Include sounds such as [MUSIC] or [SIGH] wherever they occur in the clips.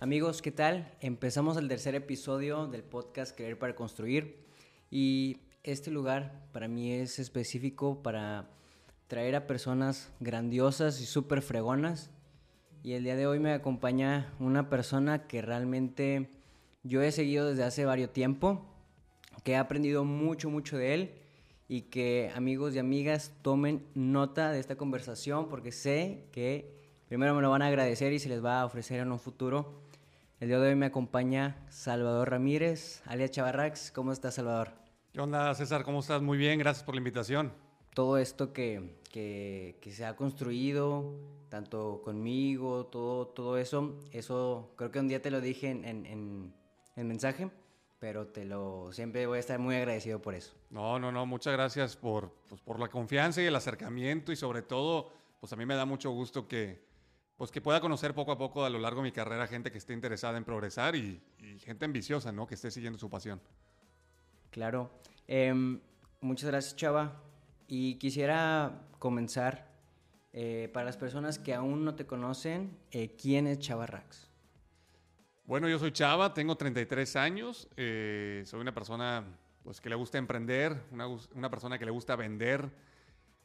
Amigos, ¿qué tal? Empezamos el tercer episodio del podcast Querer para Construir y este lugar para mí es específico para traer a personas grandiosas y súper fregonas y el día de hoy me acompaña una persona que realmente yo he seguido desde hace varios tiempo, que he aprendido mucho, mucho de él y que amigos y amigas tomen nota de esta conversación porque sé que primero me lo van a agradecer y se les va a ofrecer en un futuro. El día de hoy me acompaña Salvador Ramírez, alias Chavarrax. ¿Cómo estás, Salvador? ¿Qué onda, César? ¿Cómo estás? Muy bien, gracias por la invitación. Todo esto que, que, que se ha construido, tanto conmigo, todo, todo eso, eso creo que un día te lo dije en, en, en mensaje pero te lo siempre voy a estar muy agradecido por eso. No, no, no, muchas gracias por, pues, por la confianza y el acercamiento y sobre todo, pues a mí me da mucho gusto que, pues que pueda conocer poco a poco a lo largo de mi carrera gente que esté interesada en progresar y, gente ambiciosa, ¿no? Que esté siguiendo su pasión. Claro. Em, muchas gracias, Chava. Y quisiera comenzar, eh, para las personas que aún no te conocen, eh, ¿quién es Chava Rax? Bueno, yo soy Chava, tengo 33 años, eh, soy una persona pues, que le gusta emprender, una, persona que le gusta vender,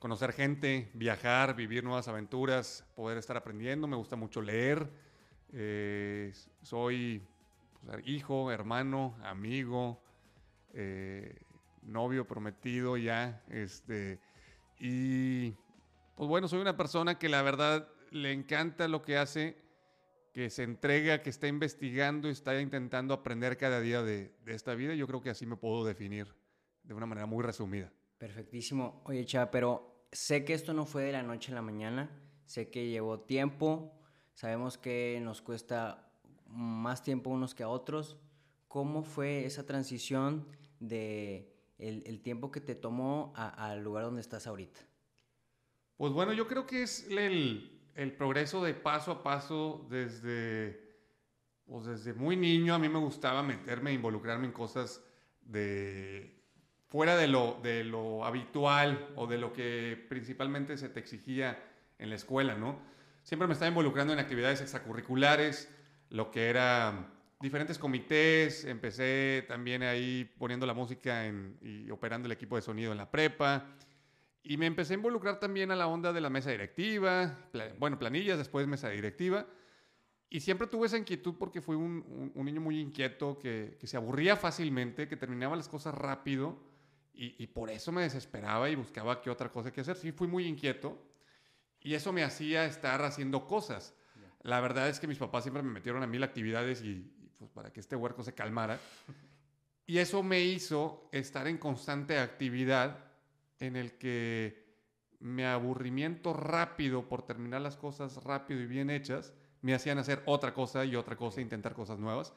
conocer gente, viajar, vivir nuevas aventuras, poder estar aprendiendo, me gusta mucho leer, eh, soy pues, hijo, hermano, amigo, eh, novio, prometido ya, este, y pues bueno, soy una persona que la verdad le encanta lo que hace que se entrega, que está investigando y está intentando aprender cada día de, esta vida. Yo creo que así me puedo definir de una manera muy resumida. Perfectísimo. Oye, Chava, pero sé que esto no fue de la noche a la mañana, sé que llevó tiempo, sabemos que nos cuesta más tiempo unos que a otros. ¿Cómo fue esa transición de el, tiempo que te tomó al lugar donde estás ahorita? Pues bueno, yo creo que es el, progreso de paso a paso desde, pues desde muy niño a mí me gustaba meterme, involucrarme en cosas de fuera de lo, de lo habitual o de lo que principalmente se te exigía en la escuela, ¿no? Siempre me estaba involucrando en actividades extracurriculares, lo que era diferentes comités, empecé también ahí poniendo la música y operando el equipo de sonido en la prepa, y me empecé a involucrar también a la onda de la mesa directiva, bueno, planillas, después mesa directiva. Y siempre tuve esa inquietud porque fui un, niño muy inquieto, que, se aburría fácilmente, que terminaba las cosas rápido y, por eso me desesperaba y buscaba qué otra cosa que hacer. Sí, fui muy inquieto y eso me hacía estar haciendo cosas. La verdad es que mis papás siempre me metieron a mil actividades y, pues para que este huerco se calmara. [LAUGHS] Y eso me hizo estar en constante actividad en el que mi aburrimiento rápido por terminar las cosas rápido y bien hechas me hacían hacer otra cosa y otra cosa, intentar cosas nuevas.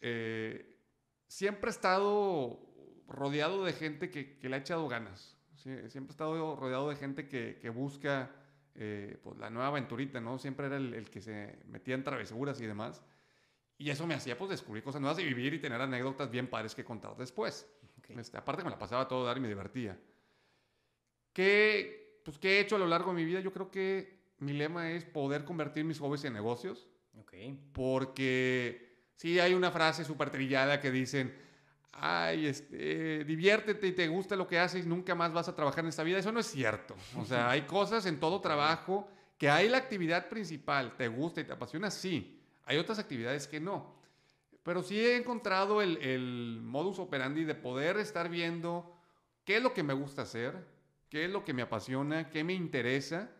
Eh, siempre he estado rodeado de gente que, le ha echado ganas. Siempre he estado rodeado de gente que, busca eh, pues, la nueva aventurita, ¿no? Siempre era el, que se metía en travesuras y demás. Y eso me hacía pues descubrir cosas nuevas y vivir y tener anécdotas bien padres que contar después. Este, aparte me la pasaba todo dar y me divertía. ¿Qué, pues, ¿Qué he hecho a lo largo de mi vida? Yo creo que mi lema es poder convertir mis hobbies en negocios. Okay. Porque sí hay una frase súper trillada que dicen, ay, este, diviértete y te gusta lo que haces, nunca más vas a trabajar en esta vida. Eso no es cierto. O sea, hay cosas en todo [LAUGHS] trabajo que hay la actividad principal, te gusta y te apasiona, sí. Hay otras actividades que no. Pero sí he encontrado el, el modus operandi de poder estar viendo qué es lo que me gusta hacer, qué es lo que me apasiona, qué me interesa,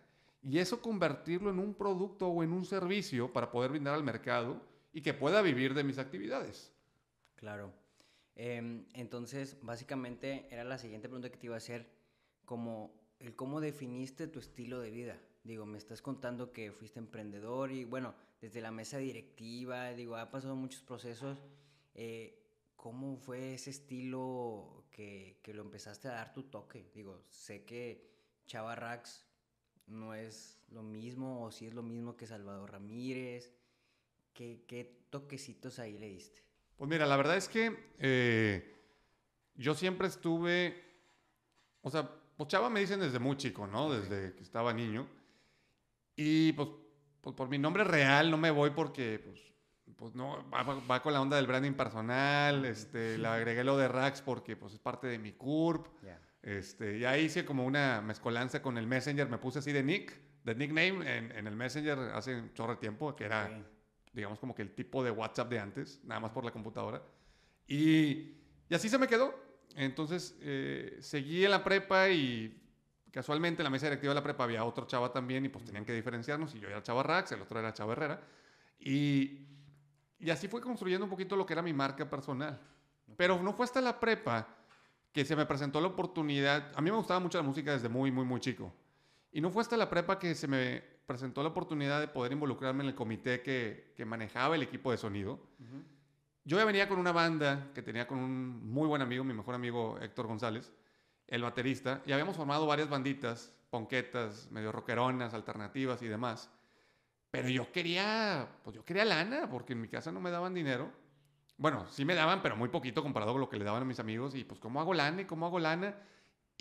y eso convertirlo en un producto o en un servicio para poder brindar al mercado y que pueda vivir de mis actividades. Claro. Em, entonces, básicamente era la siguiente pregunta que te iba a hacer, como el cómo definiste tu estilo de vida. Digo, me estás contando que fuiste emprendedor y bueno, desde la mesa directiva, digo, ha pasado muchos procesos. Eh, ¿Cómo fue ese estilo que, que, lo empezaste a dar tu toque? Digo, sé que Chava Rax no es lo mismo o si es lo mismo que Salvador Ramírez. ¿Qué, qué toquecitos ahí le diste? Pues mira, la verdad es que eh, yo siempre estuve, o sea, pues Chava me dicen desde muy chico, ¿no? Desde que estaba niño. Y pues, pues por mi nombre real no me voy porque pues, pues no, va, con la onda del branding personal, este, le agregué lo de Rax porque pues es parte de mi CURP. Este, y ahí hice como una mezcolanza con el Messenger, me puse así de nick, de nickname en, en el Messenger hace un chorro de tiempo, que era, digamos, como que el tipo de WhatsApp de antes, nada más por la computadora. Y, y así se me quedó. Entonces, eh, seguí en la prepa y casualmente en la mesa directiva de la prepa había otro chava también y pues tenían que diferenciarnos y yo era chava Rax, el otro era chava Herrera. Y, y así fue construyendo un poquito lo que era mi marca personal. Pero no fue hasta la prepa que se me presentó la oportunidad. A mí me gustaba mucho la música desde muy, muy, muy chico. Y no fue hasta la prepa que se me presentó la oportunidad de poder involucrarme en el comité que, que manejaba el equipo de sonido. Yo ya venía con una banda que tenía con un muy buen amigo, mi mejor amigo Héctor González, el baterista, y habíamos formado varias banditas, ponquetas, medio rockeronas, alternativas y demás. Pero yo quería, pues yo quería lana, porque en mi casa no me daban dinero. Bueno, sí me daban, pero muy poquito comparado con lo que le daban a mis amigos. Y pues, ¿cómo hago lana? ¿Y cómo hago lana?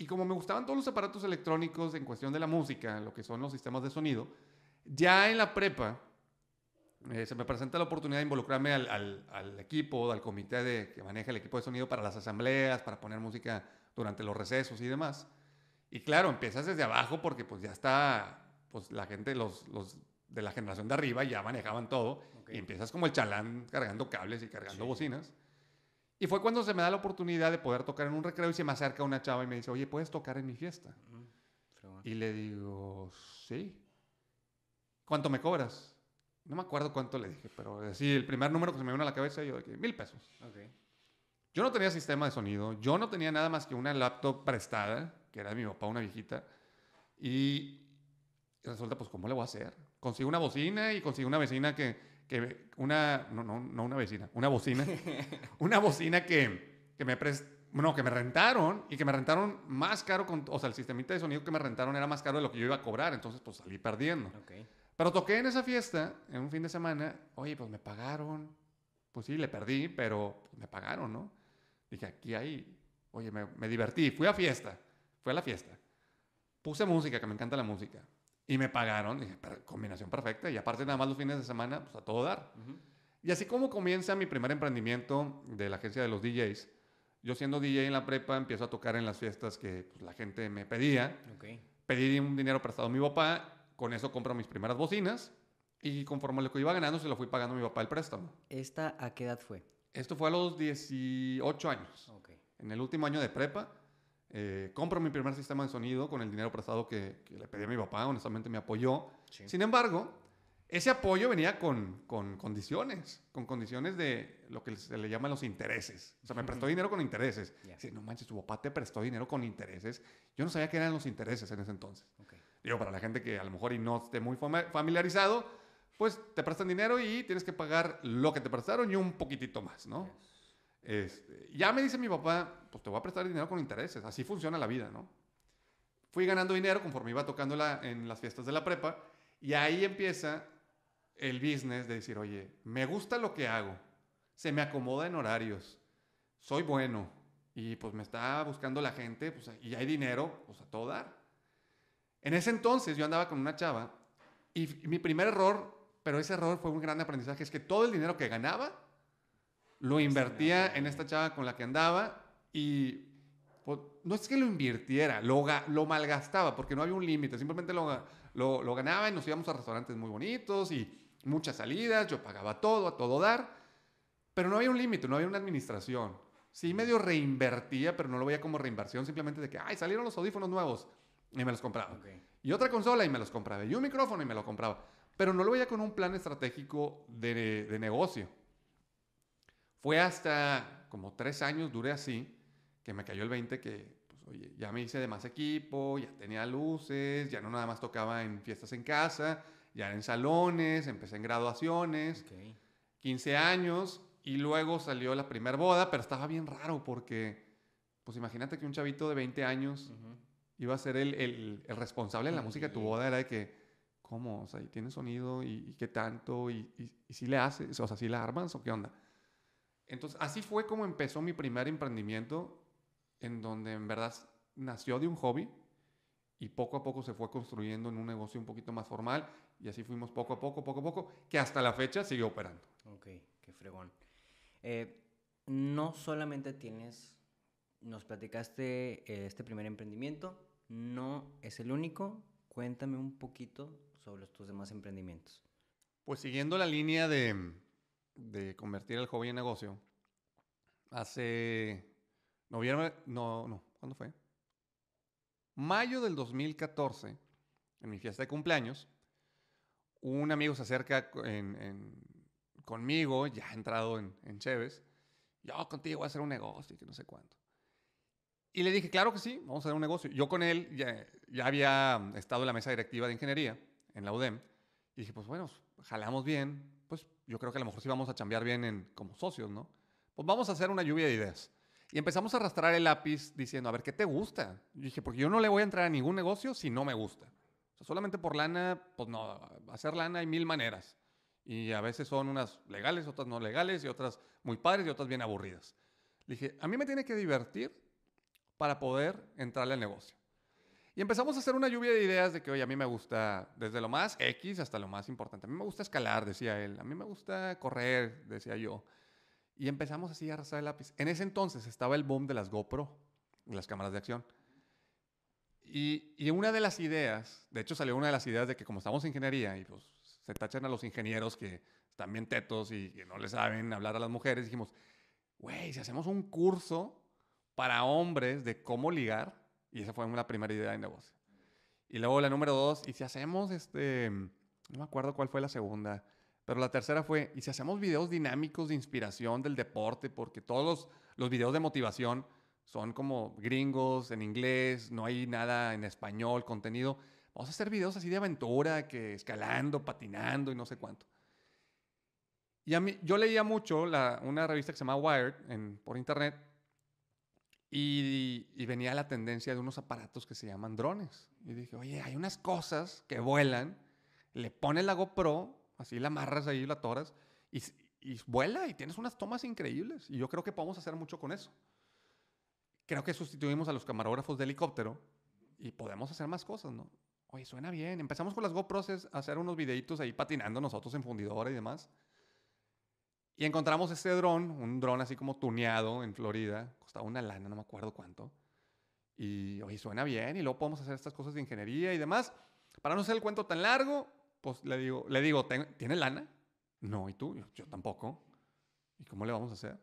Y como me gustaban todos los aparatos electrónicos en cuestión de la música, lo que son los sistemas de sonido, ya en la prepa eh, se me presenta la oportunidad de involucrarme al, al, al, equipo, al comité de, que maneja el equipo de sonido para las asambleas, para poner música durante los recesos y demás. Y claro, empiezas desde abajo porque pues ya está, pues la gente, los, los de la generación de arriba ya manejaban todo y empiezas como el chalán cargando cables y cargando bocinas. Y fue cuando se me da la oportunidad de poder tocar en un recreo y se me acerca una chava y me dice, oye, ¿puedes tocar en mi fiesta? Y le digo, sí. ¿Cuánto me cobras? No me acuerdo cuánto le dije, pero sí, el primer número que se me vino a la cabeza, yo dije, mil pesos. Yo no tenía sistema de sonido, yo no tenía nada más que una laptop prestada, que era de mi papá, una viejita. Y resulta, pues, ¿cómo le voy a hacer? Consigo una bocina y consigo una vecina que, que una, no, no, no una vecina, una bocina, [LAUGHS] una bocina que, que me prest, bueno, que me rentaron y que me rentaron más caro, con, o sea, el sistemita de sonido que me rentaron era más caro de lo que yo iba a cobrar, entonces pues salí perdiendo. Pero toqué en esa fiesta, en un fin de semana, oye, pues me pagaron, pues sí, le perdí, pero pues, me pagaron, ¿no? Dije, aquí hay, oye, me, me divertí, fui a fiesta, fui a la fiesta, puse música, que me encanta la música, y me pagaron, dije, combinación perfecta. Y aparte nada más los fines de semana, pues a todo dar. Y así como comienza mi primer emprendimiento de la agencia de los DJs, yo siendo DJ en la prepa empiezo a tocar en las fiestas que pues, la gente me pedía. Pedí un dinero prestado a mi papá, con eso compro mis primeras bocinas y conforme lo que iba ganando se lo fui pagando a mi papá el préstamo. ¿Esta a qué edad fue? Esto fue a los 18 años. En el último año de prepa eh, compro mi primer sistema de sonido con el dinero prestado que, le pedí a mi papá, honestamente me apoyó. Sin embargo, ese apoyo venía con, con, condiciones, con condiciones de lo que se le llama los intereses. O sea, me prestó dinero con intereses. Yeah. no manches, tu papá te prestó dinero con intereses. Yo no sabía qué eran los intereses en ese entonces. Digo, para la gente que a lo mejor y no esté muy familiarizado, pues te prestan dinero y tienes que pagar lo que te prestaron y un poquitito más, ¿no? Este, ya me dice mi papá, pues te voy a prestar dinero con intereses, así funciona la vida, ¿no? Fui ganando dinero conforme iba tocando en las fiestas de la prepa y ahí empieza el business de decir, oye, me gusta lo que hago, se me acomoda en horarios, soy bueno y pues me está buscando la gente pues, y hay dinero, pues a todo dar. En ese entonces yo andaba con una chava y mi primer error, pero ese error fue un gran aprendizaje, es que todo el dinero que ganaba lo invertía en esta chava con la que andaba y pues, no es que lo invirtiera, lo, lo malgastaba porque no había un límite, simplemente lo, lo, ganaba y nos íbamos a restaurantes muy bonitos y muchas salidas, yo pagaba todo, a todo dar, pero no había un límite, no había una administración. Sí, medio reinvertía, pero no lo veía como reinversión, simplemente de que, ay, salieron los audífonos nuevos y me los compraba. Y otra consola y me los compraba. Y un micrófono y me lo compraba. Pero no lo veía con un plan estratégico de, de negocio. Fue hasta como tres años, duré así, que me cayó el 20 que, pues, oye, ya me hice de más equipo, ya tenía luces, ya no nada más tocaba en fiestas en casa, ya en salones, empecé en graduaciones, 15 años, y luego salió la primera boda, pero estaba bien raro porque, pues imagínate que un chavito de 20 años iba a ser el, el, el responsable en la música de tu boda, era de que, ¿cómo? O sea, ¿y tiene sonido? ¿Y, qué tanto? ¿Y, y, y si le haces? O sea, ¿si la armas o qué onda? Entonces, así fue como empezó mi primer emprendimiento, en donde en verdad nació de un hobby y poco a poco se fue construyendo en un negocio un poquito más formal y así fuimos poco a poco, poco a poco, que hasta la fecha sigue operando. Ok, qué fregón. Eh, no solamente tienes, nos platicaste eh, este primer emprendimiento, no es el único. Cuéntame un poquito sobre tus demás emprendimientos. Pues siguiendo la línea de, de convertir el hobby en negocio, hace noviembre, no, no, ¿cuándo fue? Mayo del 2014, en mi fiesta de cumpleaños, un amigo se acerca conmigo, ya entrado en, en Cheves, yo contigo voy a hacer un negocio y que no sé cuánto. Y le dije, claro que sí, vamos a hacer un negocio. Yo con él ya, ya había estado en la mesa directiva de ingeniería en la UDEM. Y dije, pues bueno, jalamos bien, pues yo creo que a lo mejor sí vamos a chambear bien en, como socios, ¿no? Pues vamos a hacer una lluvia de ideas. Y empezamos a arrastrar el lápiz diciendo, a ver, ¿qué te gusta? Yo dije, porque yo no le voy a entrar a ningún negocio si no me gusta. O sea, solamente por lana, pues no, hacer lana hay mil maneras. Y a veces son unas legales, otras no legales, y otras muy padres y otras bien aburridas. Le dije, a mí me tiene que divertir para poder entrarle al negocio. Y empezamos a hacer una lluvia de ideas de que, oye, a mí me gusta desde lo más X hasta lo más importante. A mí me gusta escalar, decía él. A mí me gusta correr, decía yo. Y empezamos así a arrastrar el lápiz. En ese entonces estaba el boom de las GoPro, las cámaras de acción. Y, y, una de las ideas, de hecho salió una de las ideas de que como estamos en ingeniería y pues se tachan a los ingenieros que están bien tetos y que no le saben hablar a las mujeres, dijimos, güey, si hacemos un curso para hombres de cómo ligar. Y esa fue una primera idea de negocio. Y luego la número dos, y si hacemos este, no me acuerdo cuál fue la segunda, pero la tercera fue, y si hacemos videos dinámicos de inspiración del deporte, porque todos los, los videos de motivación son como gringos, en inglés, no hay nada en español, contenido. Vamos a hacer videos así de aventura, que escalando, patinando y no sé cuánto. Y a mí, yo leía mucho la, una revista que se llama Wired en, por internet y, venía la tendencia de unos aparatos que se llaman drones. Y dije, oye, hay unas cosas que vuelan, le pones la GoPro, así la amarras ahí, la toras, y, y vuela y tienes unas tomas increíbles. Y yo creo que podemos hacer mucho con eso. Creo que sustituimos a los camarógrafos de helicóptero y podemos hacer más cosas, ¿no? Oye, suena bien. Empezamos con las GoPros a hacer unos videitos ahí patinando nosotros en fundidora y demás. Y encontramos este dron, un dron así como tuneado en Florida, costaba una lana, no me acuerdo cuánto. Y, oye, suena bien, y luego podemos hacer estas cosas de ingeniería y demás. Para no hacer el cuento tan largo, pues le digo, le digo ¿tiene lana? No, ¿y tú? Yo, tampoco. ¿Y cómo le vamos a hacer?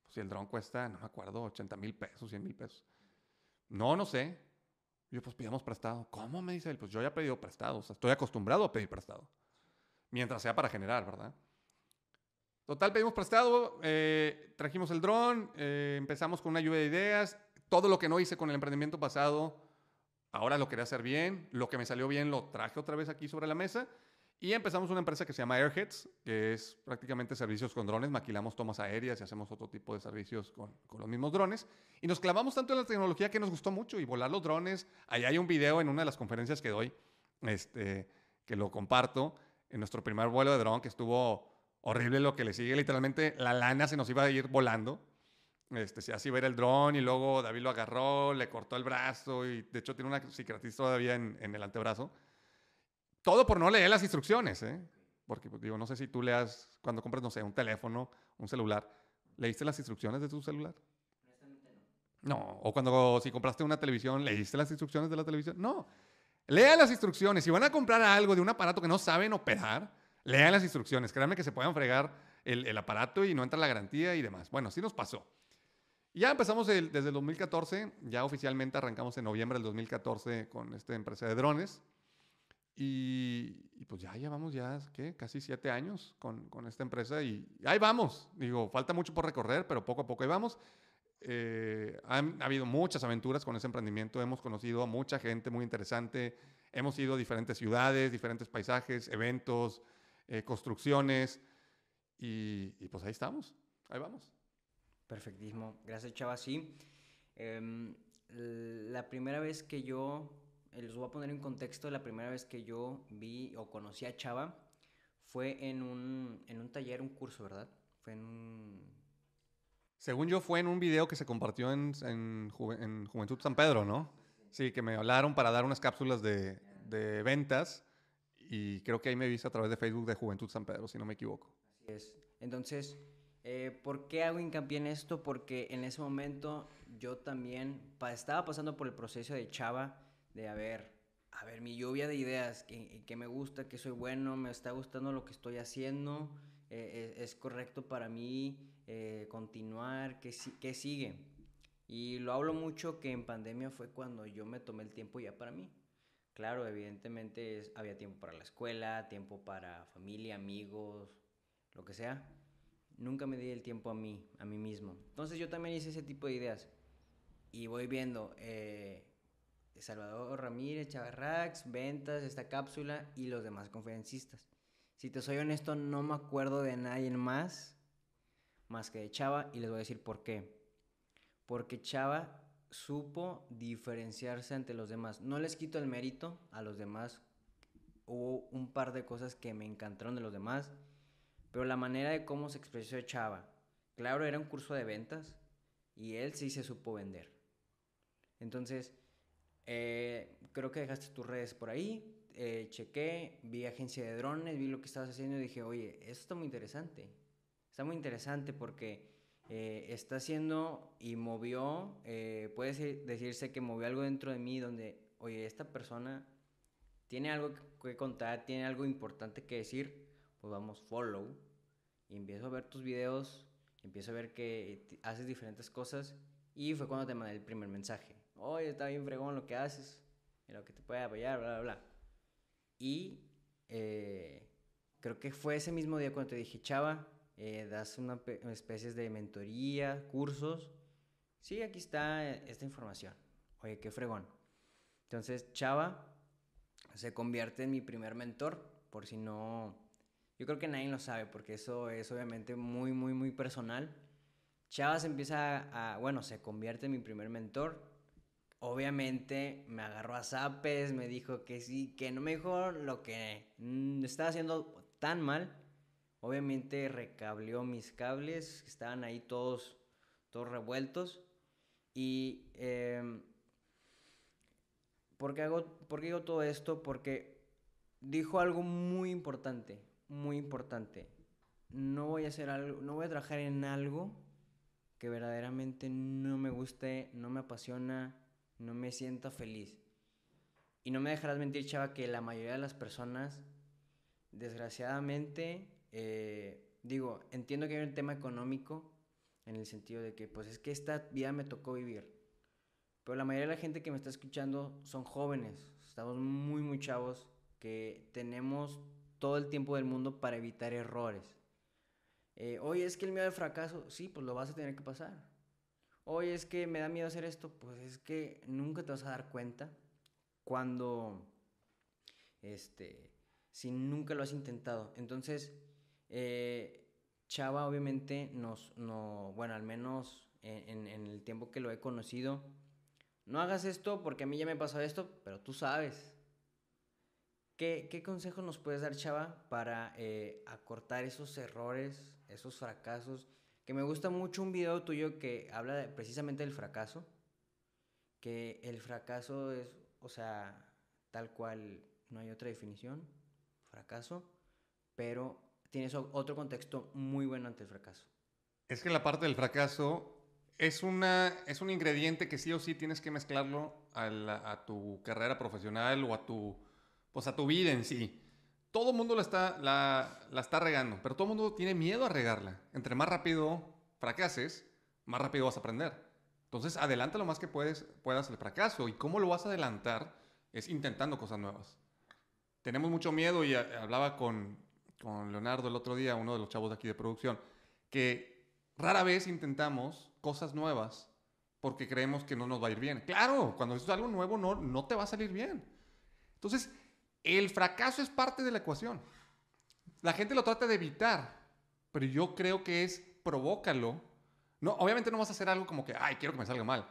Pues si el dron cuesta, no me acuerdo, 80 mil pesos, 100 mil pesos. No, no sé. Yo, pues pidamos prestado. ¿Cómo? Me dice él. Pues yo ya he pedido prestado. O sea, estoy acostumbrado a pedir prestado. Mientras sea para generar, ¿verdad? Total, pedimos prestado, eh, trajimos el dron, eh, empezamos con una lluvia de ideas. Todo lo que no hice con el emprendimiento pasado, ahora lo quería hacer bien. Lo que me salió bien lo traje otra vez aquí sobre la mesa. Y empezamos una empresa que se llama Airheads, que es prácticamente servicios con drones. Maquilamos tomas aéreas y hacemos otro tipo de servicios con, con, los mismos drones. Y nos clavamos tanto en la tecnología que nos gustó mucho. Y volar los drones. Ahí hay un video en una de las conferencias que doy, este, que lo comparto, en nuestro primer vuelo de dron, que estuvo horrible lo que le sigue. Literalmente la lana se nos iba a ir volando. Este, así ver el dron y luego David lo agarró, le cortó el brazo y de hecho tiene una cicatriz todavía en, en el antebrazo. Todo por no leer las instrucciones, ¿eh? Porque pues, digo, no sé si tú leas cuando compras, no sé, un teléfono, un celular, ¿leíste las instrucciones de tu celular? No, o cuando si compraste una televisión, ¿leíste las instrucciones de la televisión? No. Lea las instrucciones. Si van a comprar algo de un aparato que no saben operar, lean las instrucciones, créanme que se pueden fregar el, aparato y no entra la garantía y demás. Bueno, sí nos pasó. Ya empezamos desde el 2014, ya oficialmente arrancamos en noviembre del 2014 con esta empresa de drones. Y, pues ya llevamos ya, ¿qué? Casi siete años con, con, esta empresa y ahí vamos. Digo, falta mucho por recorrer, pero poco a poco ahí vamos. Eh, han ha habido muchas aventuras con ese emprendimiento, hemos conocido a mucha gente muy interesante, hemos ido a diferentes ciudades, diferentes paisajes, eventos, eh, construcciones, y, pues ahí estamos, ahí vamos. Perfectísimo, gracias Chava. Sí, em, la primera vez que yo, eh, les voy a poner en contexto, la primera vez que yo vi o conocí a Chava fue en un, en un taller, un curso, ¿verdad? Fue en un... Según yo, fue en un video que se compartió en, en, Juventud San Pedro, ¿no? Sí, que me hablaron para dar unas cápsulas de, de ventas y creo que ahí me viste a través de Facebook de Juventud San Pedro, si no me equivoco. Así es. Entonces, eh, ¿por qué hago hincapié en esto? Porque en ese momento yo también estaba pasando por el proceso de chava, de a ver, a ver, mi lluvia de ideas, que, me gusta, que soy bueno, me está gustando lo que estoy haciendo, eh, es, correcto para mí eh, continuar, ¿qué, ¿qué sigue? Y lo hablo mucho que en pandemia fue cuando yo me tomé el tiempo ya para mí. Claro, evidentemente había tiempo para la escuela, tiempo para familia, amigos, lo que sea. Nunca me di el tiempo a mí, a mí mismo. Entonces yo también hice ese tipo de ideas. Y voy viendo eh, Salvador Ramírez, Chavarrax, Ventas, esta cápsula y los demás conferencistas. Si te soy honesto, no me acuerdo de nadie más, más que de Chava, y les voy a decir por qué. Porque Chava supo diferenciarse ante los demás. No les quito el mérito a los demás. Hubo un par de cosas que me encantaron de los demás, pero la manera de cómo se expresó Chava, claro, era un curso de ventas y él sí se supo vender. Entonces, eh, creo que dejaste tus redes por ahí, eh, chequé, vi agencia de drones, vi lo que estabas haciendo y dije, oye, esto está muy interesante. Está muy interesante porque eh, está haciendo y movió, eh, puede decirse que movió algo dentro de mí donde, oye, esta persona tiene algo que contar, tiene algo importante que decir, pues vamos, follow. Y empiezo a ver tus videos, empiezo a ver que haces diferentes cosas y fue cuando te mandé el primer mensaje. Oye, está bien fregón lo que haces, y lo que te puede apoyar, bla, bla, bla. Y eh, creo que fue ese mismo día cuando te dije, chava, eh, das una especie de mentoría, cursos. Sí, aquí está eh, esta información. Oye, qué fregón. Entonces, Chava se convierte en mi primer mentor, por si no... Yo creo que nadie lo sabe, porque eso es obviamente muy, muy, muy personal. Chava se empieza a, bueno, se convierte en mi primer mentor. Obviamente me agarró a zapes, me dijo que sí, que no me dijo lo que mm, estaba haciendo tan mal, Obviamente recableó mis cables, estaban ahí todos, todos revueltos. Y eh, ¿por, qué hago, ¿por qué digo todo esto? Porque dijo algo muy importante, muy importante. No voy a hacer algo, no voy a trabajar en algo que verdaderamente no me guste, no me apasiona, no me sienta feliz. Y no me dejarás mentir, chava, que la mayoría de las personas, desgraciadamente, eh, digo, entiendo que hay un tema económico en el sentido de que, pues es que esta vida me tocó vivir. Pero la mayoría de la gente que me está escuchando son jóvenes, estamos muy, muy chavos, que tenemos todo el tiempo del mundo para evitar errores. Eh, oye, es que el miedo al fracaso, sí, pues lo vas a tener que pasar. Oye, es que me da miedo hacer esto, pues es que nunca te vas a dar cuenta cuando, este, si nunca lo has intentado. Entonces, eh, Chava obviamente nos, no, bueno, al menos en, el tiempo que lo he conocido, no hagas esto porque a mí ya me pasó esto, pero tú sabes. ¿Qué, consejo nos puedes dar, Chava, para eh, acortar esos errores, esos fracasos? Que me gusta mucho un video tuyo que habla precisamente del fracaso. Que el fracaso es, o sea, tal cual, no hay otra definición, fracaso, pero tienes otro contexto muy bueno ante el fracaso. Es que la parte del fracaso es, una, es un ingrediente que sí o sí tienes que mezclarlo a, tu carrera profesional o a tu, pues a tu vida en sí. Todo el mundo la está, la, la está regando, pero todo el mundo tiene miedo a regarla. Entre más rápido fracases, más rápido vas a aprender. Entonces, adelanta lo más que puedes, puedas el fracaso. ¿Y cómo lo vas a adelantar? Es intentando cosas nuevas. Tenemos mucho miedo y hablaba con, con Leonardo el otro día, uno de los chavos de aquí de producción, que rara vez intentamos cosas nuevas porque creemos que no nos va a ir bien. Claro, cuando es algo nuevo no, no te va a salir bien. Entonces, el fracaso es parte de la ecuación. La gente lo trata de evitar, pero yo creo que es provócalo. No, obviamente no vas a hacer algo como que, ay, quiero que me salga mal,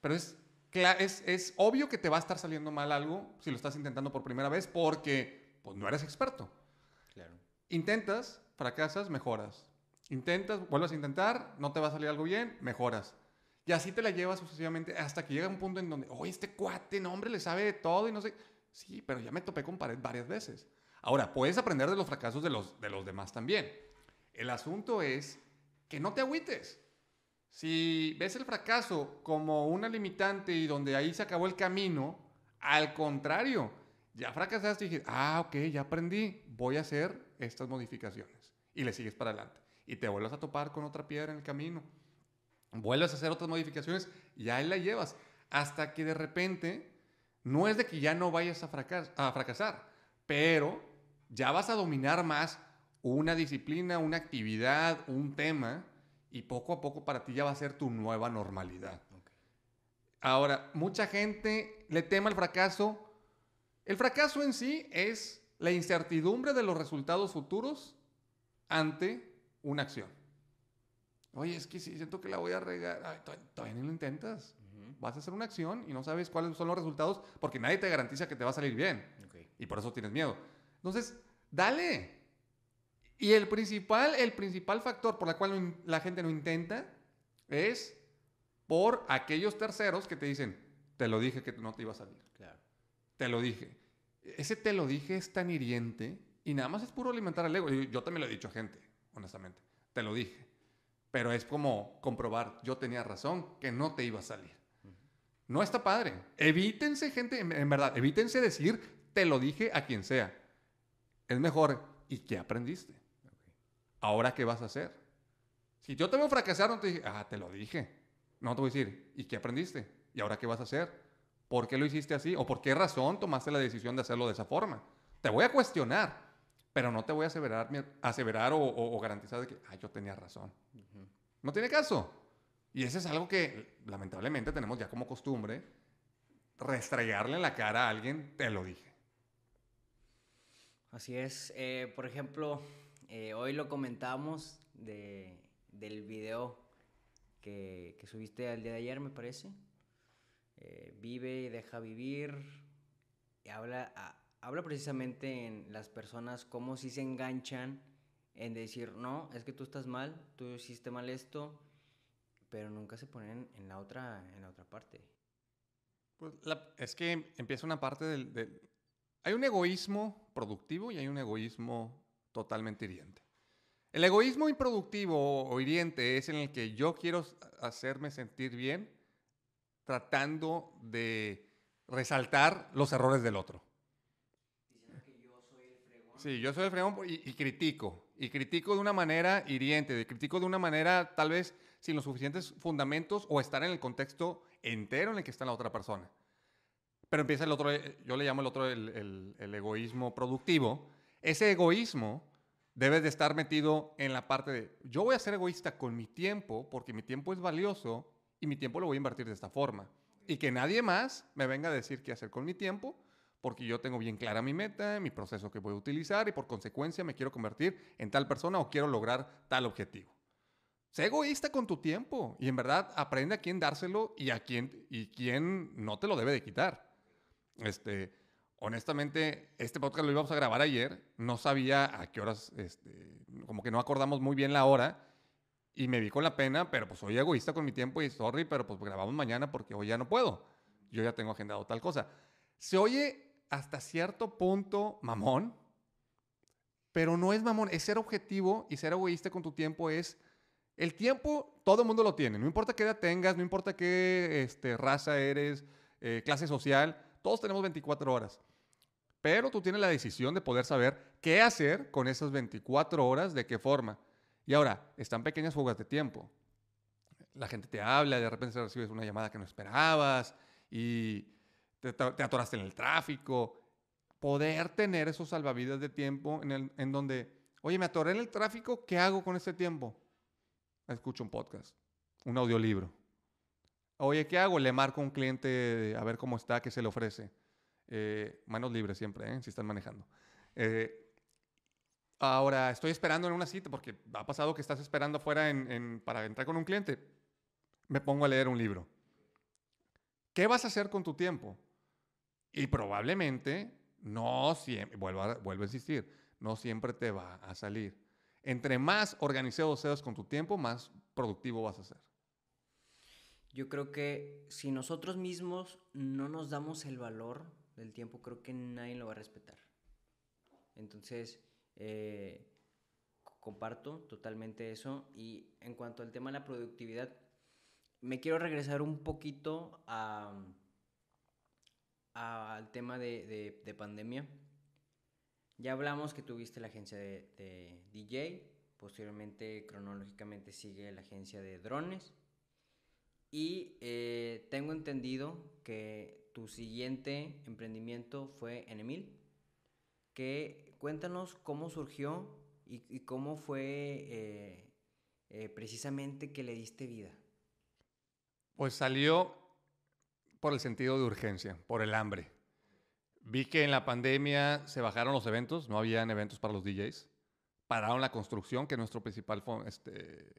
pero es, es, es obvio que te va a estar saliendo mal algo si lo estás intentando por primera vez porque pues, no eres experto. Intentas, fracasas, mejoras. Intentas, vuelves a intentar, no te va a salir algo bien, mejoras. Y así te la llevas sucesivamente hasta que llega un punto en donde, oye, este cuate, no, hombre, le sabe de todo y no sé. Sí, pero ya me topé con pared varias veces. Ahora, puedes aprender de los fracasos de los, de los demás también. El asunto es que no te agüites. Si ves el fracaso como una limitante y donde ahí se acabó el camino, al contrario, ya fracasaste y dijiste, ah, ok, ya aprendí, voy a hacer estas modificaciones. Y le sigues para adelante. Y te vuelves a topar con otra piedra en el camino. Vuelves a hacer otras modificaciones y ahí la llevas. Hasta que de repente, no es de que ya no vayas a, a fracasar, pero ya vas a dominar más una disciplina, una actividad, un tema, y poco a poco para ti ya va a ser tu nueva normalidad. Ahora, mucha gente le tema el fracaso. El fracaso en sí es la incertidumbre de los resultados futuros ante una acción. Oye, es que si siento que la voy a regar, todavía no lo intentas. Vas a hacer una acción y no sabes cuáles son los resultados porque nadie te garantiza que te va a salir bien. Y por eso tienes miedo. Entonces, dale. Y el principal, el principal factor por el cual la gente no intenta es por aquellos terceros que te dicen, te lo dije que no te iba a salir. Claro. Te lo dije. Ese te lo dije es tan hiriente y nada más es puro alimentar el ego. Yo también lo he dicho a gente, honestamente. Te lo dije. Pero es como comprobar, yo tenía razón, que no te iba a salir. No está padre. Evítense, gente, en verdad, evítense decir, te lo dije a quien sea. Es mejor, ¿y qué aprendiste? ¿ahora qué vas a hacer? Si yo te veo fracasar, no te dije, ah, te lo dije. No te voy a decir, ¿y qué aprendiste? ¿Y ahora qué vas a hacer? ¿Por qué lo hiciste así? ¿O por qué razón tomaste la decisión de hacerlo de esa forma? Te voy a cuestionar, pero no te voy a aseverar, aseverar o, garantizar de que, ah, yo tenía razón. No tiene caso. Y eso es algo que lamentablemente tenemos ya como costumbre, restregarle en la cara a alguien, te lo dije. Así es. Eh, por ejemplo, eh, hoy lo comentamos de, del video que, que, subiste el día de ayer, me parece. Eh, vive y deja vivir. Y habla, habla precisamente en las personas cómo si se enganchan en decir, no, es que tú estás mal, tú hiciste mal esto, pero nunca se ponen en la otra, en la otra parte. Pues es que empieza una parte del, del, Hay un egoísmo productivo y hay un egoísmo totalmente hiriente. El egoísmo improductivo o hiriente es en el que yo quiero hacerme sentir bien tratando de resaltar los errores del otro. Sí, yo soy el fregón y, critico. Y critico de una manera hiriente, critico de una manera tal vez sin los suficientes fundamentos o estar en el contexto entero en el que está la otra persona. Pero empieza el otro, yo le llamo el otro el, el egoísmo productivo, ese egoísmo debe de estar metido en la parte de, yo voy a ser egoísta con mi tiempo porque mi tiempo es valioso y mi tiempo lo voy a invertir de esta forma. Y que nadie más me venga a decir qué hacer con mi tiempo porque yo tengo bien clara mi meta, mi proceso que voy a utilizar y por consecuencia me quiero convertir en tal persona o quiero lograr tal objetivo. Sé egoísta con tu tiempo y en verdad aprende a quién dárselo y a quién, y quién no te lo debe de quitar. Este, honestamente, este podcast lo íbamos a grabar ayer, no sabía a qué horas, este, como que no acordamos muy bien la hora y me vi con la pena, pero pues soy egoísta con mi tiempo y sorry, pero pues grabamos mañana porque hoy ya no puedo. Yo ya tengo agendado tal cosa. Se oye hasta cierto punto mamón, pero no es mamón, es ser objetivo y ser egoísta con tu tiempo es... El tiempo todo el mundo lo tiene, no importa qué edad tengas, no importa qué este, raza eres, eh, clase social, todos tenemos 24 horas. Pero tú tienes la decisión de poder saber qué hacer con esas 24 horas, de qué forma. Y ahora, están pequeñas fugas de tiempo. La gente te habla, de repente recibes una llamada que no esperabas y te, atoraste en el tráfico. Poder tener esos salvavidas de tiempo en, en donde, oye, me atoré en el tráfico, ¿qué hago con ese tiempo? Escucho un podcast, un audiolibro. Oye, ¿qué hago? Le marco a un cliente a ver cómo está, qué se le ofrece eh, manos libres siempre, ¿eh? si están manejando. Eh, ahora, estoy esperando en una cita porque ha pasado que estás esperando afuera para entrar con un cliente. Me pongo a leer un libro. ¿Qué vas a hacer con tu tiempo? Y probablemente no siempre, vuelvo a, a insistir, no siempre te va a salir. Entre más organizado seas con tu tiempo, más productivo vas a ser. Yo creo que si nosotros mismos no nos damos el valor del tiempo, creo que nadie lo va a respetar. Entonces, eh, comparto totalmente eso. Y en cuanto al tema de la productividad, me quiero regresar un poquito al tema de, de, pandemia. Ya hablamos que tuviste la agencia de, de DJ, posteriormente cronológicamente sigue la agencia de drones y eh, tengo entendido que tu siguiente emprendimiento fue Enemil. Que cuéntanos cómo surgió y, cómo fue eh, eh, precisamente que le diste vida. Pues salió por el sentido de urgencia, por el hambre. Vi que en la pandemia se bajaron los eventos, no habían eventos para los DJs. Pararon la construcción, que es nuestro principal este,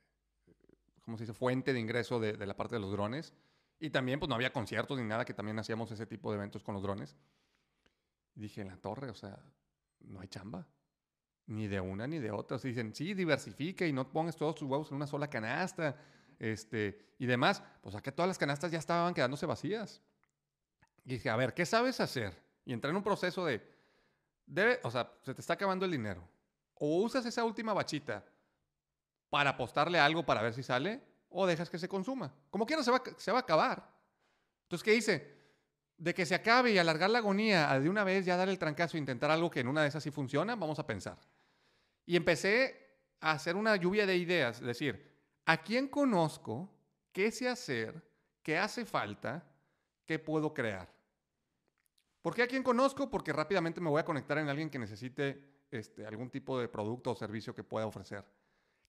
¿cómo se dice?, fuente de ingreso de, la parte de los drones. Y también, pues no había conciertos ni nada, que también hacíamos ese tipo de eventos con los drones. dije, en la torre, o sea, no hay chamba. Ni de una ni de otra. dicen, sí, diversifique y no pongas todos tus huevos en una sola canasta. Este, y demás. Pues acá todas las canastas ya estaban quedándose vacías. Y dije, a ver, ¿qué sabes hacer? Y entré en un proceso de, debe, o sea, se te está acabando el dinero. O usas esa última bachita para apostarle algo para ver si sale o dejas que se consuma. Como quiera se va, se va a acabar. Entonces, ¿qué hice? De que se acabe y alargar la agonía de una vez ya dar el trancazo e intentar algo que en una de esas sí funciona, vamos a pensar. Y empecé a hacer una lluvia de ideas, decir, ¿a quién conozco? ¿Qué sé hacer? ¿Qué hace falta? ¿Qué puedo crear? ¿Por qué a quién conozco? Porque rápidamente me voy a conectar en alguien que necesite este, algún tipo de producto o servicio que pueda ofrecer.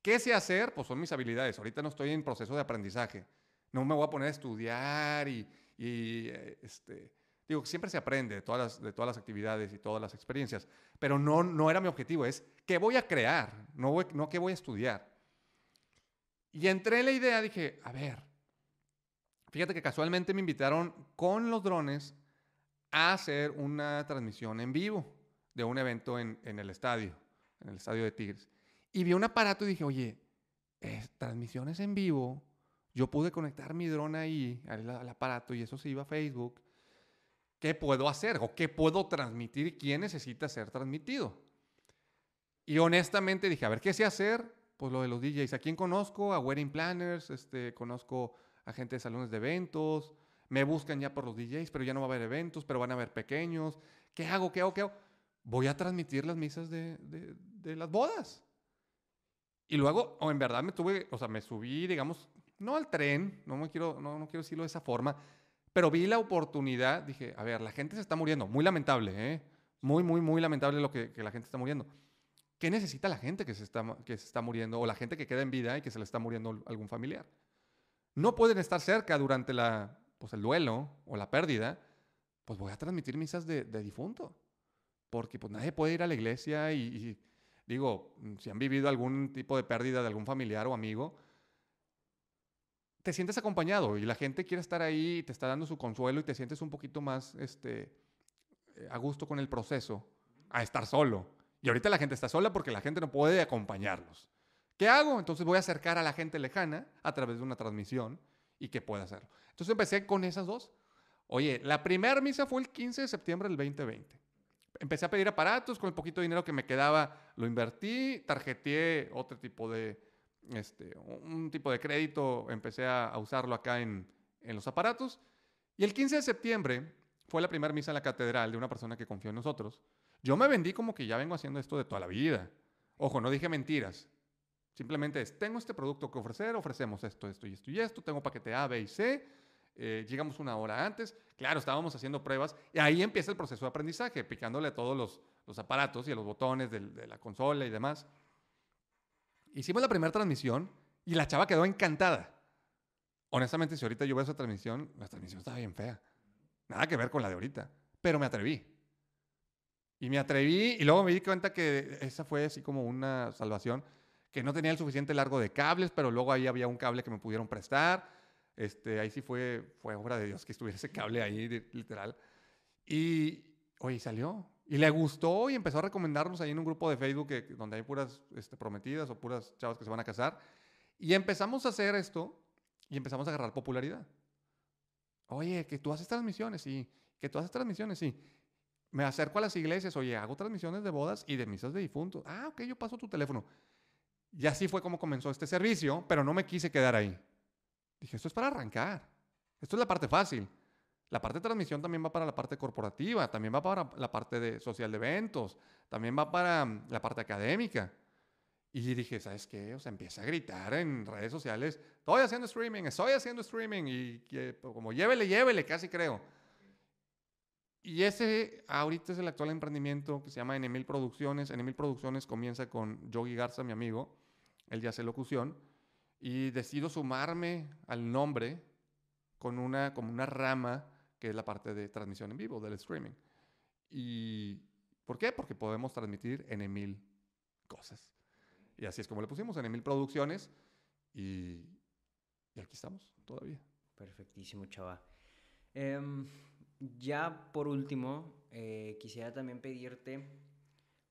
¿Qué sé hacer? Pues son mis habilidades. Ahorita no estoy en proceso de aprendizaje. No me voy a poner a estudiar y, eh, este, digo, siempre se aprende de todas, las, de todas las actividades y todas las experiencias, pero no, no era mi objetivo, es qué voy a crear, no, no qué voy a estudiar. Y entré en la idea, dije, a ver, fíjate que casualmente me invitaron con los drones a hacer una transmisión en vivo de un evento en, en el estadio, en el estadio de Tigres. Y vi un aparato y dije, oye, transmisiones en vivo. Yo pude conectar mi dron ahí al, aparato y eso se iba a Facebook. ¿Qué puedo hacer? ¿O qué puedo transmitir? ¿Quién necesita ser transmitido? Y honestamente dije, a ver, ¿qué sé hacer? Pues lo de los DJs. ¿A quién conozco? A wedding planners, este, conozco a gente de salones de eventos. Me buscan ya por los DJs, pero ya no va a haber eventos, pero van a haber pequeños. ¿Qué hago? ¿Qué hago? ¿Qué hago? Voy a transmitir las misas de, de las bodas. Y luego, o en verdad me tuve, o sea, me subí, digamos, no al tren, no, me quiero, no, no quiero decirlo de esa forma, pero vi la oportunidad, dije, a ver, la gente se está muriendo, muy lamentable, ¿eh? Muy, muy, muy lamentable lo que, la gente está muriendo. ¿Qué necesita la gente que se, está, que se está muriendo o la gente que queda en vida y que se le está muriendo algún familiar? No pueden estar cerca durante la, pues, el duelo o la pérdida, pues voy a transmitir misas de, de difunto. Porque pues nadie puede ir a la iglesia y digo, si han vivido algún tipo de pérdida de algún familiar o amigo, te sientes acompañado y la gente quiere estar ahí te está dando su consuelo y te sientes un poquito más este, eh, a gusto con el proceso, a estar solo. Y ahorita la gente está sola porque la gente no puede acompañarlos. ¿Qué hago? Entonces voy a acercar a la gente lejana a través de una transmisión y que pueda hacerlo. Entonces empecé con esas dos. Oye, la primera misa fue el 15 de septiembre del 2020 empecé a pedir aparatos, con el poquito dinero que me quedaba lo invertí, tarjeteé otro tipo de, este, un tipo de crédito, empecé a, usarlo acá en, los aparatos. Y el 15 de septiembre fue la primera misa en la catedral de una persona que confió en nosotros. Yo me vendí como que ya vengo haciendo esto de toda la vida. Ojo, no dije mentiras. Simplemente es, tengo este producto que ofrecer, ofrecemos esto, esto y esto y esto, tengo paquete A, B y C eh, llegamos una hora antes, claro, estábamos haciendo pruebas y ahí empieza el proceso de aprendizaje, picándole todos los, aparatos y los botones de la consola y demás. Hicimos la primera transmisión y la chava quedó encantada. Honestamente, si ahorita yo veo esa transmisión, la transmisión estaba bien fea. Nada que ver con la de ahorita, pero me atreví. Y me atreví y luego me di cuenta que esa fue así como una salvación, que no tenía el suficiente largo de cables, pero luego ahí había un cable que me pudieron prestar este, ahí sí fue, fue obra de Dios que estuviera ese cable ahí, literal. Y, oye, salió. Y le gustó y empezó a recomendarnos ahí en un grupo de Facebook donde hay puras este, prometidas o puras chavas que se van a casar. Y empezamos a hacer esto y empezamos a agarrar popularidad. Oye, que tú haces transmisiones, sí. Que tú haces transmisiones, sí. Me acerco a las iglesias, oye, hago transmisiones de bodas y de misas de difuntos. Ah, ok, yo paso tu teléfono. Y así fue como comenzó este servicio, pero no me quise quedar ahí. Dije, esto es para arrancar. Esto es la parte fácil. La parte de transmisión también va para la parte corporativa, también va para la parte de social de eventos, también va para mm, la parte académica. Y dije, ¿sabes qué? O sea, empieza a gritar en redes sociales, estoy haciendo streaming, estoy haciendo streaming, y como llévele, llévele, casi creo. Y ese ahorita es el actual emprendimiento que se llama Enemil Producciones. Enemil Producciones comienza con Yogi Garza, mi amigo, él ya hace locución, y decido sumarme al nombre con una, como una rama que es la parte de transmisión en vivo, del streaming. ¿Y por qué? Porque podemos transmitir en mil cosas. Y así es como le pusimos en mil producciones y, y, aquí estamos todavía. Perfectísimo, chava. Em, ya por último, eh, quisiera también pedirte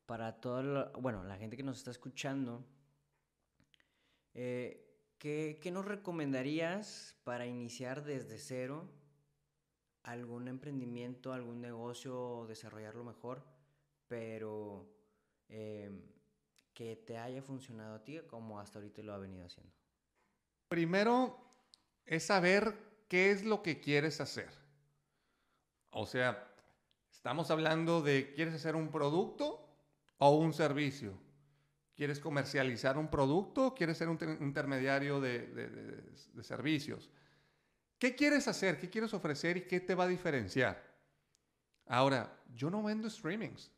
para toda la, bueno, la gente que nos está escuchando, eh, ¿qué, ¿qué nos recomendarías para iniciar desde cero algún emprendimiento, algún negocio, desarrollarlo mejor, pero em, que te haya funcionado a ti como hasta ahorita lo ha venido haciendo? Primero es saber qué es lo que quieres hacer. O sea, estamos hablando de, ¿quieres hacer un producto o un servicio? ¿Quieres comercializar un producto? ¿Quieres ser un intermediario de, de servicios? ¿Qué quieres hacer? ¿Qué quieres ofrecer y qué te va a diferenciar? Ahora, yo no vendo streamings.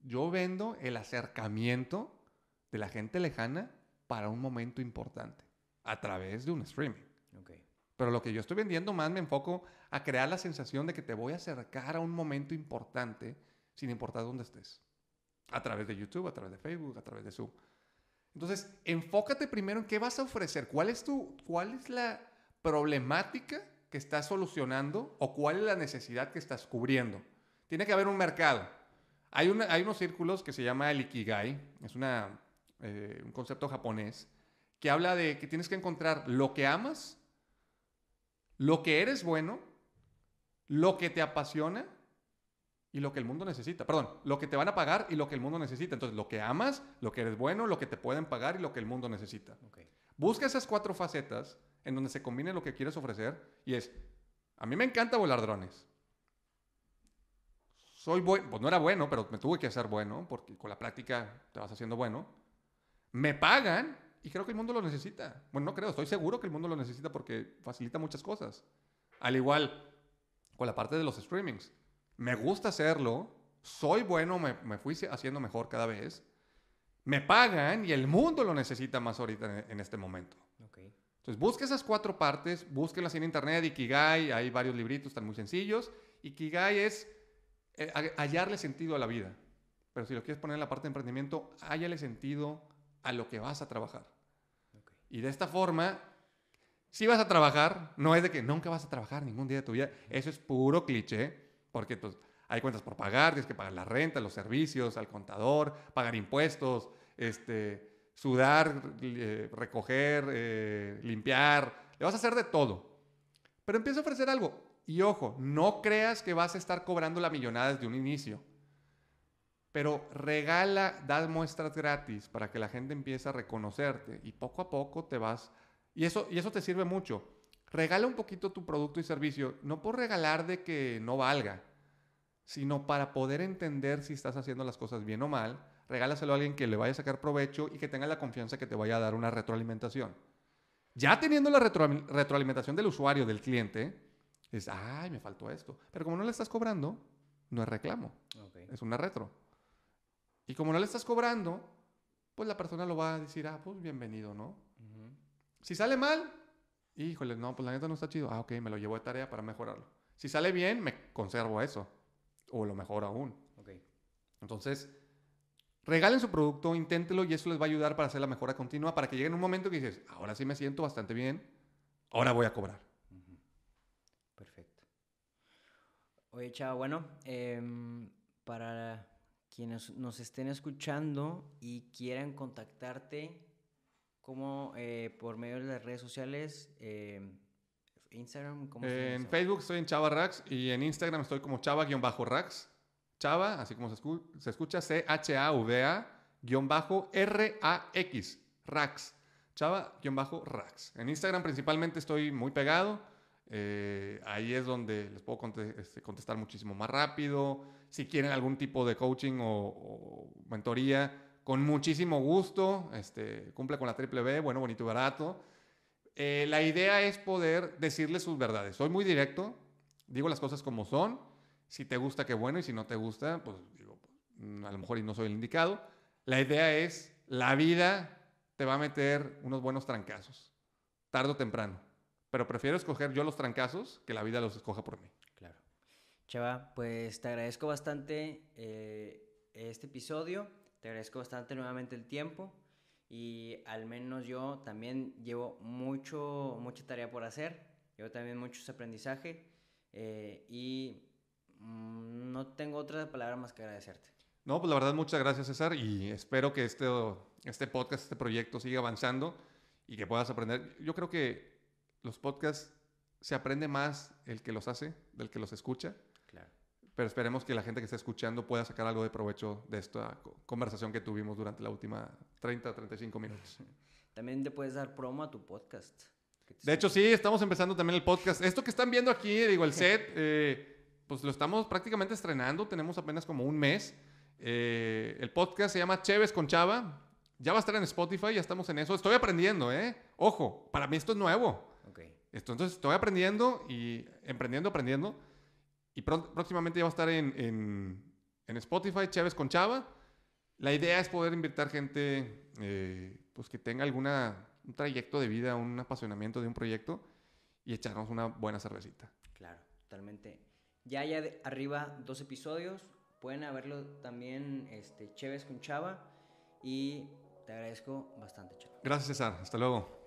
Yo vendo el acercamiento de la gente lejana para un momento importante a través de un streaming. Pero lo que yo estoy vendiendo más me enfoco a crear la sensación de que te voy a acercar a un momento importante sin importar dónde estés. A través de YouTube, a través de Facebook, a través de Zoom. Entonces, enfócate primero en qué vas a ofrecer. ¿Cuál es tu, cuál es la, problemática que estás solucionando o cuál es la necesidad que estás cubriendo. Tiene que haber un mercado. Hay, hay unos círculos que se llama el Ikigai, es una, eh, un concepto japonés, que habla de que tienes que encontrar lo que amas, lo que eres bueno, lo que te apasiona y lo que el mundo necesita. Perdón, lo que te van a pagar y lo que el mundo necesita. Entonces, lo que amas, lo que eres bueno, lo que te pueden pagar y lo que el mundo necesita. Busca esas cuatro facetas en donde se combine lo que quieres ofrecer y es, a mí me encanta volar drones. Soy bueno, pues no era bueno, pero me tuve que hacer bueno, porque con la práctica te vas haciendo bueno. Me pagan y creo que el mundo lo necesita. Bueno, no creo, estoy seguro que el mundo lo necesita porque facilita muchas cosas. Al igual con la parte de los streamings. Me gusta hacerlo, soy bueno, me, me fui haciendo mejor cada vez. Me pagan y el mundo lo necesita más ahorita en, en este momento. Entonces, busque esas cuatro partes, búsquenlas en internet, Ikigai, hay varios libritos, están muy sencillos. Ikigai es eh, hallarle sentido a la vida. Pero si lo quieres poner en la parte de emprendimiento, hállale sentido a lo que vas a trabajar. Y de esta forma, si vas a trabajar, no es de que nunca vas a trabajar ningún día de tu vida. Eso es puro cliché, porque pues, hay cuentas por pagar, tienes que pagar la renta, los servicios, al contador, pagar impuestos, este, sudar, eh, recoger, eh, limpiar, le vas a hacer de todo. Pero empieza a ofrecer algo. Y ojo, no creas que vas a estar cobrando la millonada desde un inicio. Pero regala, da muestras gratis para que la gente empiece a reconocerte y poco a poco te vas. Y eso, y eso te sirve mucho. Regala un poquito tu producto y servicio, no por regalar de que no valga, sino para poder entender si estás haciendo las cosas bien o mal regálaselo a alguien que le vaya a sacar provecho y que tenga la confianza que te vaya a dar una retroalimentación. Ya teniendo la retroalimentación del usuario, del cliente, es, ay, me faltó esto. Pero como no le estás cobrando, no es reclamo, es una retro. Y como no le estás cobrando, pues la persona lo va a decir, ah, pues bienvenido, ¿no? Si sale mal, híjole, no, pues la neta no está chido. Ah, ok, me lo llevo de tarea para mejorarlo. Si sale bien, me conservo eso. O lo mejor aún. Okay. Entonces, regalen su producto, inténtelo y eso les va a ayudar para hacer la mejora continua, para que llegue en un momento que dices, ahora sí me siento bastante bien, ahora voy a cobrar. Perfecto. Oye, chava, bueno, em, para quienes nos estén escuchando y quieran contactarte, como eh, por medio de las redes sociales, em, Instagram, ¿cómo En Facebook estoy en Chava Rax y en Instagram estoy como Chava-Rax. Chava, así como se, escucha, C-H-A-V-A, R-A-X, Rax. Chava-Rax. En Instagram principalmente estoy muy pegado. Eh, ahí es donde les puedo este, contestar muchísimo más rápido. Si quieren algún tipo de coaching o, mentoría, con muchísimo gusto. Este, cumple con la triple B, bueno, bonito y barato. Eh, la idea es poder decirles sus verdades. Soy muy directo, digo las cosas como son. Si te gusta, qué bueno, y si no te gusta, pues mm, a lo mejor y no soy el indicado. La idea es, la vida te va a meter unos buenos trancazos, tarde o temprano. Pero prefiero escoger yo los trancazos que la vida los escoja por mí. Claro. Chava, pues te agradezco bastante eh, este episodio, te agradezco bastante nuevamente el tiempo y al menos yo también llevo mucho, mucha tarea por hacer, llevo también muchos aprendizaje eh, y no tengo otra palabra más que agradecerte. No, pues la verdad muchas gracias César y espero que este, este podcast, este proyecto siga avanzando y que puedas aprender. Yo creo que los podcasts se aprende más el que los hace del que los escucha. Claro. Pero esperemos que la gente que está escuchando pueda sacar algo de provecho de esta conversación que tuvimos durante la última 30 o 35 minutos. [LAUGHS] También te puedes dar promo a tu podcast. De hecho, sí, estamos empezando también el podcast. Esto que están viendo aquí, digo, el [LAUGHS] set, eh, pues lo estamos prácticamente estrenando. Tenemos apenas como un mes. Eh, el podcast se llama Chévez con Chava. Ya va a estar en Spotify, ya estamos en eso. Estoy aprendiendo, ¿eh? Ojo, para mí esto es nuevo. Entonces estoy aprendiendo y emprendiendo, aprendiendo. Y próximamente ya va a estar en, Spotify, Chávez con Chava. La idea es poder invitar gente eh, pues que tenga alguna, un trayecto de vida, un apasionamiento de un proyecto y echarnos una buena cervecita. Claro, totalmente. Ya hay arriba dos episodios. Pueden haberlo también este, Chévez con Chava. Y te agradezco bastante, Chava. Gracias, César. Hasta luego.